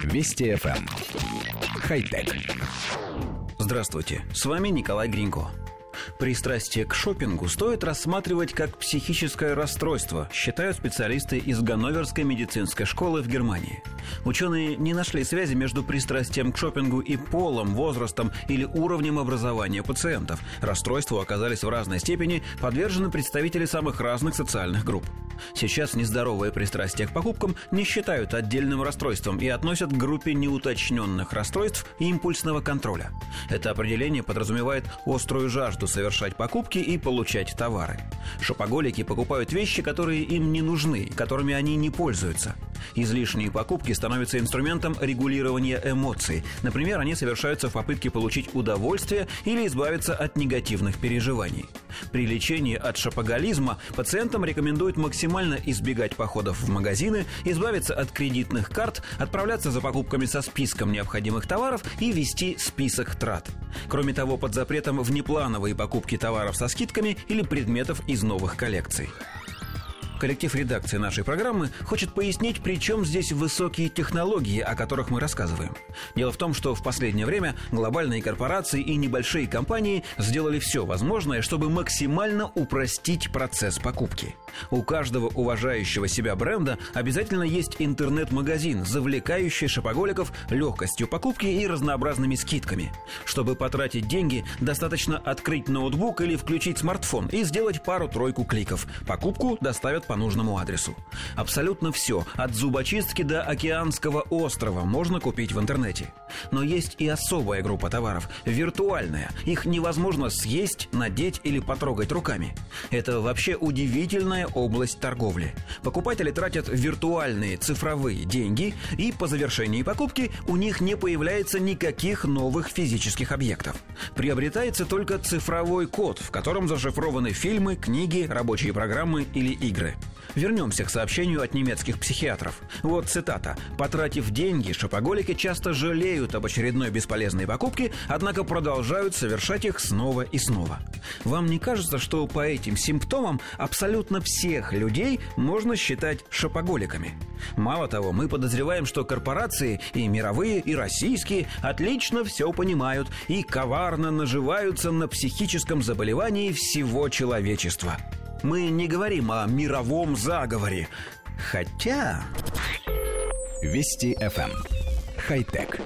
Вести FM. Эм. Хай-тек. Здравствуйте, с вами Николай Гринько. Пристрастие к шопингу стоит рассматривать как психическое расстройство, считают специалисты из Ганноверской медицинской школы в Германии. Ученые не нашли связи между пристрастием к шопингу и полом, возрастом или уровнем образования пациентов. Расстройству оказались в разной степени подвержены представители самых разных социальных групп. Сейчас нездоровое пристрастие к покупкам не считают отдельным расстройством и относят к группе неуточненных расстройств и импульсного контроля. Это определение подразумевает острую жажду совершать покупки и получать товары. Шопоголики покупают вещи, которые им не нужны, которыми они не пользуются. Излишние покупки становятся инструментом регулирования эмоций. Например, они совершаются в попытке получить удовольствие или избавиться от негативных переживаний. При лечении от шопоголизма пациентам рекомендуют максимально избегать походов в магазины, избавиться от кредитных карт, отправляться за покупками со списком необходимых товаров и вести список трат. Кроме того, под запретом внеплановые покупки товаров со скидками или предметов из новых коллекций коллектив редакции нашей программы хочет пояснить, при чем здесь высокие технологии, о которых мы рассказываем. Дело в том, что в последнее время глобальные корпорации и небольшие компании сделали все возможное, чтобы максимально упростить процесс покупки. У каждого уважающего себя бренда обязательно есть интернет-магазин, завлекающий шопоголиков легкостью покупки и разнообразными скидками. Чтобы потратить деньги, достаточно открыть ноутбук или включить смартфон и сделать пару-тройку кликов. Покупку доставят по нужному адресу. Абсолютно все, от зубочистки до океанского острова, можно купить в интернете. Но есть и особая группа товаров, виртуальная. Их невозможно съесть, надеть или потрогать руками. Это вообще удивительная область торговли. Покупатели тратят виртуальные цифровые деньги, и по завершении покупки у них не появляется никаких новых физических объектов. Приобретается только цифровой код, в котором зашифрованы фильмы, книги, рабочие программы или игры. Вернемся к сообщению от немецких психиатров. Вот цитата. «Потратив деньги, шопоголики часто жалеют об очередной бесполезной покупке, однако продолжают совершать их снова и снова». Вам не кажется, что по этим симптомам абсолютно всех людей можно считать шопоголиками? Мало того, мы подозреваем, что корпорации, и мировые, и российские, отлично все понимают и коварно наживаются на психическом заболевании всего человечества. Мы не говорим о мировом заговоре. Хотя... Вести FM. Эм. Хай-тек.